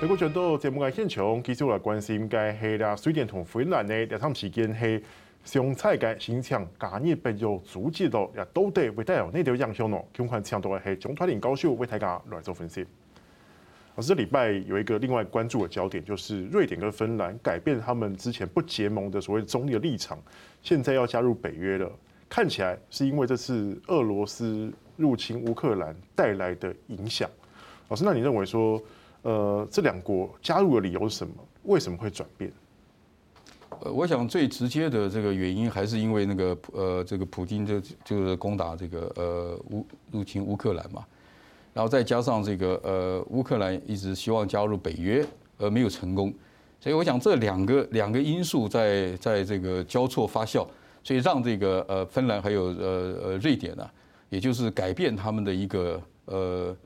美国众多节目嘅现场，继续来关心嘅系啦，瑞典同芬兰呢两场时间系上菜嘅形象加热不有阻止到，也到底会带有哪条影响呢？今晚请到嘅系中团林教授为大家来做分析。而这礼拜有一个另外关注的焦点，就是瑞典跟芬兰改变他们之前不结盟的所谓中立的立场，现在要加入北约了。看起来是因为这次俄罗斯入侵乌克兰带来的影响。老师，那你认为说？呃，这两国加入的理由是什么？为什么会转变？呃，我想最直接的这个原因还是因为那个呃，这个普京就就是攻打这个呃乌入侵乌克兰嘛，然后再加上这个呃乌克兰一直希望加入北约而没有成功，所以我想这两个两个因素在在这个交错发酵，所以让这个呃芬兰还有呃呃瑞典呢，也就是改变他们的一个呃。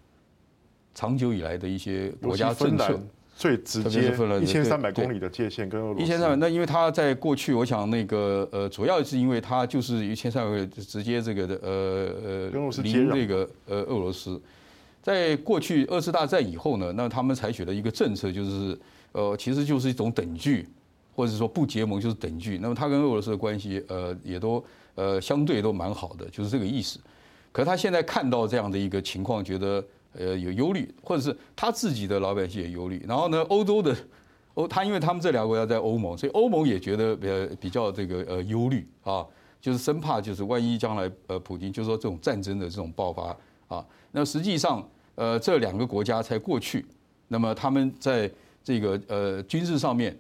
长久以来的一些国家政策，最直接一千三百公里的界限跟俄罗斯。一千三百，那因为它在过去，我想那个呃，主要是因为它就是一千三百直接这个的呃呃离那个呃俄罗斯。在过去二次大战以后呢，那他们采取了一个政策，就是呃，其实就是一种等距，或者说不结盟就是等距。那么它跟俄罗斯的关系呃也都呃相对都蛮好的，就是这个意思。可他现在看到这样的一个情况，觉得。呃，有忧虑，或者是他自己的老百姓也忧虑。然后呢，欧洲的欧，他因为他们这两个国家在欧盟，所以欧盟也觉得呃比较这个呃忧虑啊，就是生怕就是万一将来呃普京就说这种战争的这种爆发啊，那实际上呃这两个国家才过去，那么他们在这个呃军事上面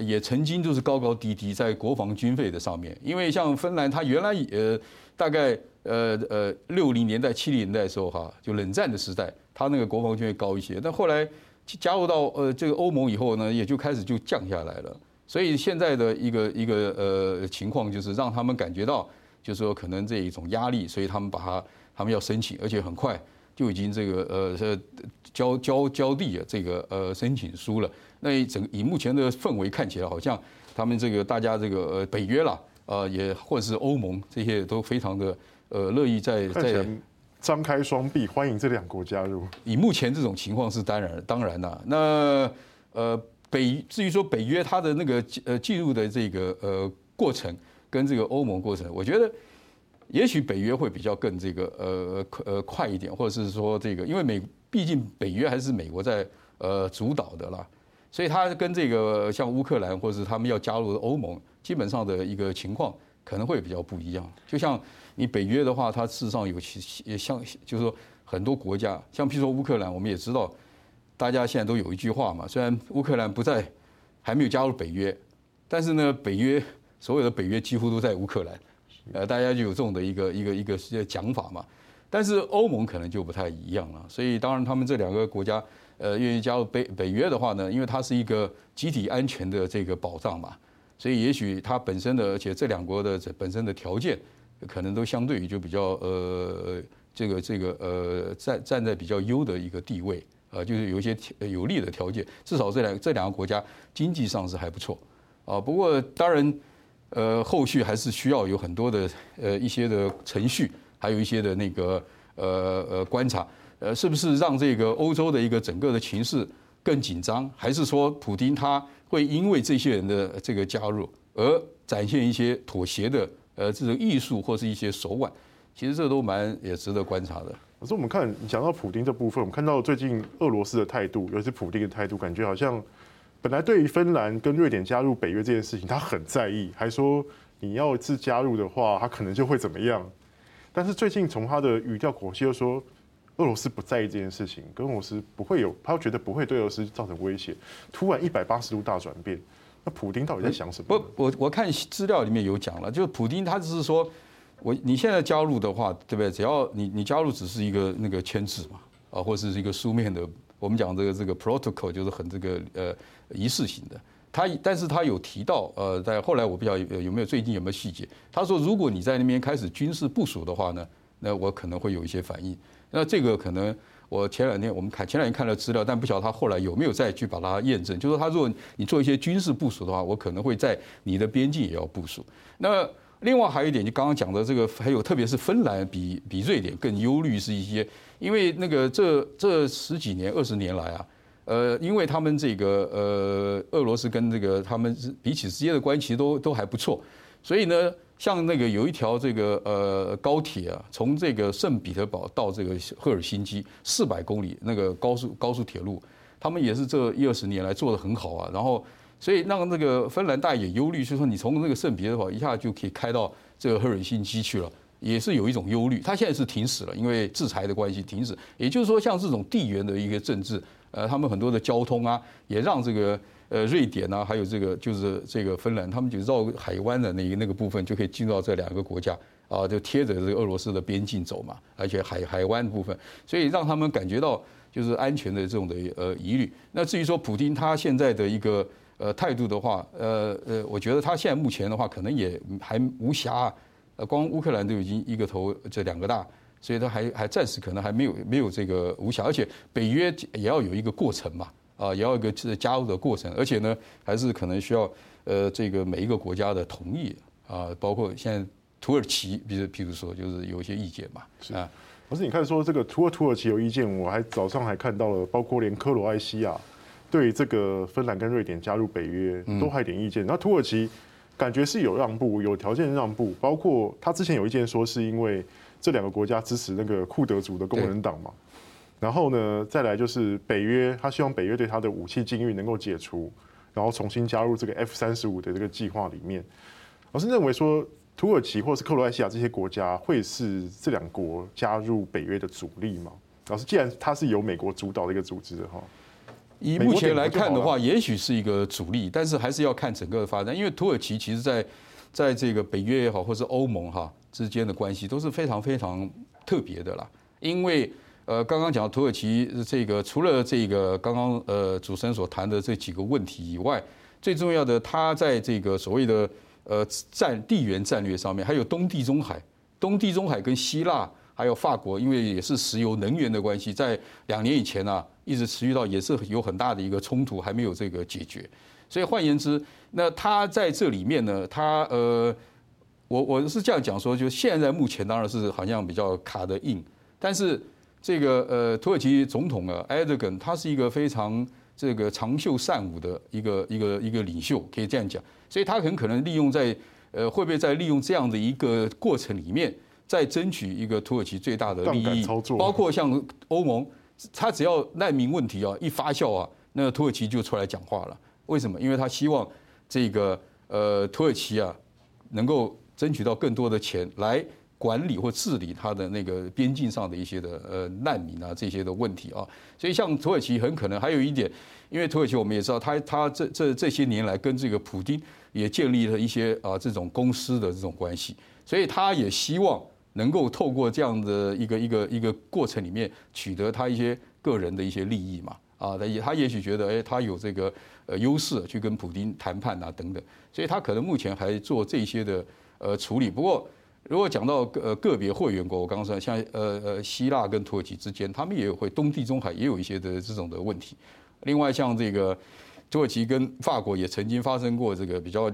也曾经就是高高低低在国防军费的上面，因为像芬兰，它原来呃大概。呃呃，六零年代、七零年代的时候哈，就冷战的时代，它那个国防军会高一些。但后来加入到呃这个欧盟以后呢，也就开始就降下来了。所以现在的一个一个呃情况就是让他们感觉到，就是说可能这一种压力，所以他们把它他们要申请，而且很快就已经这个呃交交交递了这个呃申请书了。那一整以目前的氛围看起来，好像他们这个大家这个呃北约啦，呃也或者是欧盟这些都非常的。呃，乐意在在张开双臂欢迎这两国加入。以目前这种情况是当然当然啦。那呃北至于说北约它的那个呃进入的这个呃过程跟这个欧盟过程，我觉得也许北约会比较更这个呃呃快一点，或者是说这个因为美毕竟北约还是美国在呃主导的啦，所以它跟这个像乌克兰或者是他们要加入欧盟基本上的一个情况可能会比较不一样，就像。你北约的话，它事实上有其也像，就是说很多国家，像譬如说乌克兰，我们也知道，大家现在都有一句话嘛，虽然乌克兰不在，还没有加入北约，但是呢，北约所有的北约几乎都在乌克兰，呃，大家就有这种的一个一个一个讲法嘛。但是欧盟可能就不太一样了，所以当然他们这两个国家，呃，愿意加入北北约的话呢，因为它是一个集体安全的这个保障嘛，所以也许它本身的，而且这两国的这本身的条件。可能都相对于就比较呃这个这个呃站站在比较优的一个地位啊，就是有一些有利的条件，至少这两这两个国家经济上是还不错啊。不过当然呃后续还是需要有很多的呃一些的程序，还有一些的那个呃呃观察，呃是不是让这个欧洲的一个整个的情势更紧张，还是说普丁他会因为这些人的这个加入而展现一些妥协的？呃，这种艺术或是一些手腕，其实这都蛮也值得观察的。可是我们看你讲到普丁这部分，我们看到最近俄罗斯的态度，尤其是普丁的态度，感觉好像本来对于芬兰跟瑞典加入北约这件事情，他很在意，还说你要是加入的话，他可能就会怎么样。但是最近从他的语调口气又说，俄罗斯不在意这件事情，跟俄罗斯不会有，他觉得不会对俄罗斯造成威胁。突然一百八十度大转变。那普丁到底在想什么？不，我我看资料里面有讲了，就是普丁他只是说，我你现在加入的话，对不对？只要你你加入只是一个那个签字嘛，啊，或者是一个书面的，我们讲这个这个 protocol 就是很这个呃仪式性的。他但是他有提到，呃，在后来我不晓得有没有最近有没有细节。他说，如果你在那边开始军事部署的话呢，那我可能会有一些反应。那这个可能。我前两天我们看前两天看了资料，但不晓得他后来有没有再去把它验证。就是说，他如果你做一些军事部署的话，我可能会在你的边境也要部署。那另外还有一点，就刚刚讲的这个，还有特别是芬兰比比瑞典更忧虑是一些，因为那个这这十几年二十年来啊，呃，因为他们这个呃，俄罗斯跟这个他们彼此之间的关系都都还不错，所以呢，像那个有一条这个呃高铁啊，从这个圣彼得堡到这个赫尔辛基四百公里那个高速高速铁路，他们也是这一二十年来做得很好啊。然后，所以让那个芬兰大也忧虑，就是说你从那个圣彼得堡一下就可以开到这个赫尔辛基去了，也是有一种忧虑。他现在是停驶了，因为制裁的关系停止。也就是说，像这种地缘的一个政治。呃，他们很多的交通啊，也让这个呃瑞典啊，还有这个就是这个芬兰，他们就绕海湾的那个那个部分就可以进到这两个国家啊，就贴着这个俄罗斯的边境走嘛，而且海海湾部分，所以让他们感觉到就是安全的这种的呃疑虑。那至于说普京他现在的一个呃态度的话，呃呃，我觉得他现在目前的话可能也还无暇，呃，光乌克兰都已经一个头这两个大。所以他还还暂时可能还没有没有这个无暇，而且北约也要有一个过程嘛，啊，也要一个加入的过程，而且呢，还是可能需要呃这个每一个国家的同意啊，包括现在土耳其，比如譬如说就是有一些意见嘛，是啊。不是你看说这个土耳土耳其有意见，我还早上还看到了，包括连克罗埃西亚对这个芬兰跟瑞典加入北约都还有点意见，那土耳其感觉是有让步，有条件让步，包括他之前有意见说是因为。这两个国家支持那个库德族的工人党嘛，然后呢，再来就是北约，他希望北约对他的武器禁运能够解除，然后重新加入这个 F 三十五的这个计划里面。老师认为说，土耳其或是克罗埃西亚这些国家会是这两国加入北约的阻力吗？老师，既然它是由美国主导的一个组织的哈，以目前来看的话，也许是一个主力，但是还是要看整个的发展，因为土耳其其实在在这个北约也好，或是欧盟哈。之间的关系都是非常非常特别的啦，因为呃，刚刚讲土耳其这个除了这个刚刚呃主持人所谈的这几个问题以外，最重要的，它在这个所谓的呃战地缘战略上面，还有东地中海，东地中海跟希腊还有法国，因为也是石油能源的关系，在两年以前呢，一直持续到也是有很大的一个冲突，还没有这个解决。所以换言之，那他在这里面呢，他呃。我我是这样讲说，就现在目前当然是好像比较卡的硬，但是这个呃土耳其总统啊埃尔多安他是一个非常这个长袖善舞的一个一个一个领袖，可以这样讲，所以他很可能利用在呃会不会在利用这样的一个过程里面，再争取一个土耳其最大的利益，包括像欧盟，他只要难民问题啊一发酵啊，那个土耳其就出来讲话了。为什么？因为他希望这个呃土耳其啊能够。争取到更多的钱来管理或治理他的那个边境上的一些的呃难民啊这些的问题啊，所以像土耳其很可能还有一点，因为土耳其我们也知道，他他这这这些年来跟这个普京也建立了一些啊这种公司的这种关系，所以他也希望能够透过这样的一个一个一个过程里面取得他一些个人的一些利益嘛啊，他也他也许觉得哎他有这个呃优势去跟普丁谈判啊等等，所以他可能目前还做这些的。呃，处理。不过，如果讲到呃个别会员国，我刚刚说像呃呃希腊跟土耳其之间，他们也有会东地中海也有一些的这种的问题。另外，像这个土耳其跟法国也曾经发生过这个比较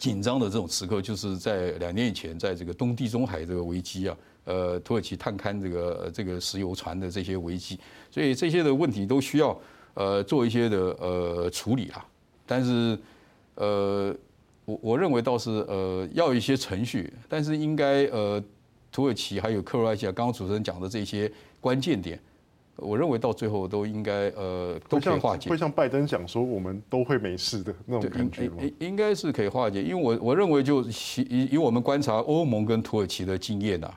紧张的这种时刻，就是在两年以前，在这个东地中海这个危机啊，呃，土耳其探勘这个这个石油船的这些危机，所以这些的问题都需要呃做一些的呃处理啊。但是呃。我我认为倒是呃要一些程序，但是应该呃土耳其还有克罗埃西亚刚刚主持人讲的这些关键点，我认为到最后都应该呃都可以化解。会像拜登讲说我们都会没事的那种感觉吗？应应该是可以化解，因为我我认为就以以我们观察欧盟跟土耳其的经验呐，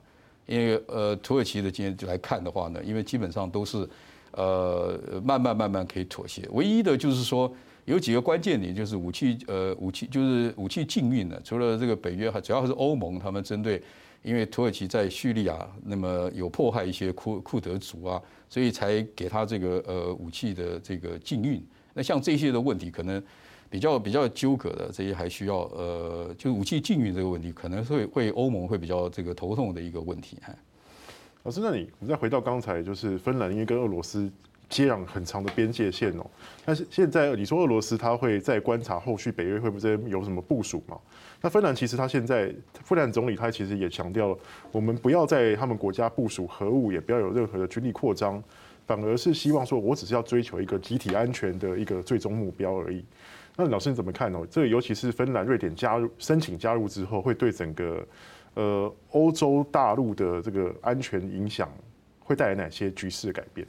因为呃土耳其的经验来看的话呢，因为基本上都是呃慢慢慢慢可以妥协，唯一的就是说。有几个关键点，就是武器，呃，武器就是武器禁运的。除了这个北约，还主要是欧盟，他们针对，因为土耳其在叙利亚那么有迫害一些库库德族啊，所以才给他这个呃武器的这个禁运。那像这些的问题，可能比较比较纠葛的，这些还需要呃，就武器禁运这个问题，可能会会欧盟会比较这个头痛的一个问题。老师，那你我们再回到刚才，就是芬兰因为跟俄罗斯。接壤很长的边界线哦，但是现在你说俄罗斯他会在观察后续北约会不会有什么部署吗？那芬兰其实他现在芬兰总理他其实也强调了，我们不要在他们国家部署核武，也不要有任何的军力扩张，反而是希望说我只是要追求一个集体安全的一个最终目标而已。那老师你怎么看呢？这个尤其是芬兰、瑞典加入申请加入之后，会对整个呃欧洲大陆的这个安全影响会带来哪些局势改变？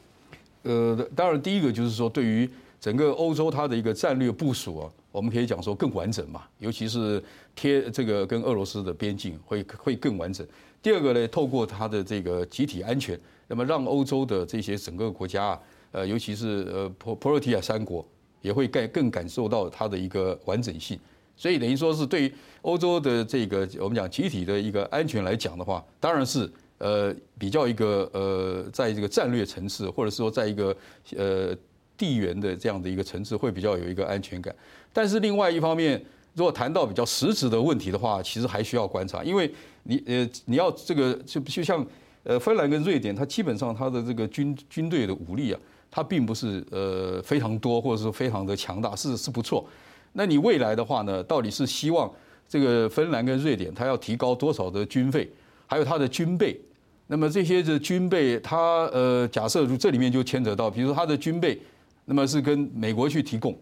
呃，当然第一个就是说，对于整个欧洲它的一个战略部署啊，我们可以讲说更完整嘛，尤其是贴这个跟俄罗斯的边境会会更完整。第二个呢，透过它的这个集体安全，那么让欧洲的这些整个国家啊，呃，尤其是呃普普罗提亚三国。也会更更感受到它的一个完整性，所以等于说是对于欧洲的这个我们讲集体的一个安全来讲的话，当然是呃比较一个呃在这个战略层次，或者说在一个呃地缘的这样的一个层次会比较有一个安全感。但是另外一方面，如果谈到比较实质的问题的话，其实还需要观察，因为你呃你要这个就就像呃芬兰跟瑞典，它基本上它的这个军军队的武力啊。它并不是呃非常多，或者是非常的强大，是是不错。那你未来的话呢，到底是希望这个芬兰跟瑞典，它要提高多少的军费，还有它的军备？那么这些的军备，它呃假设如这里面就牵扯到，比如说它的军备，那么是跟美国去提供。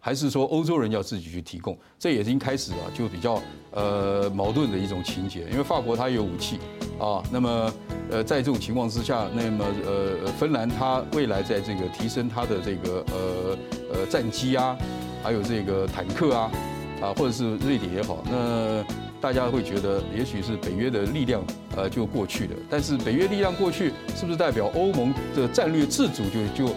还是说欧洲人要自己去提供，这也已经开始啊，就比较呃矛盾的一种情节。因为法国它有武器啊，那么呃在这种情况之下，那么呃芬兰它未来在这个提升它的这个呃呃战机啊，还有这个坦克啊啊，或者是瑞典也好，那大家会觉得也许是北约的力量呃就过去了。但是北约力量过去，是不是代表欧盟的战略自主就就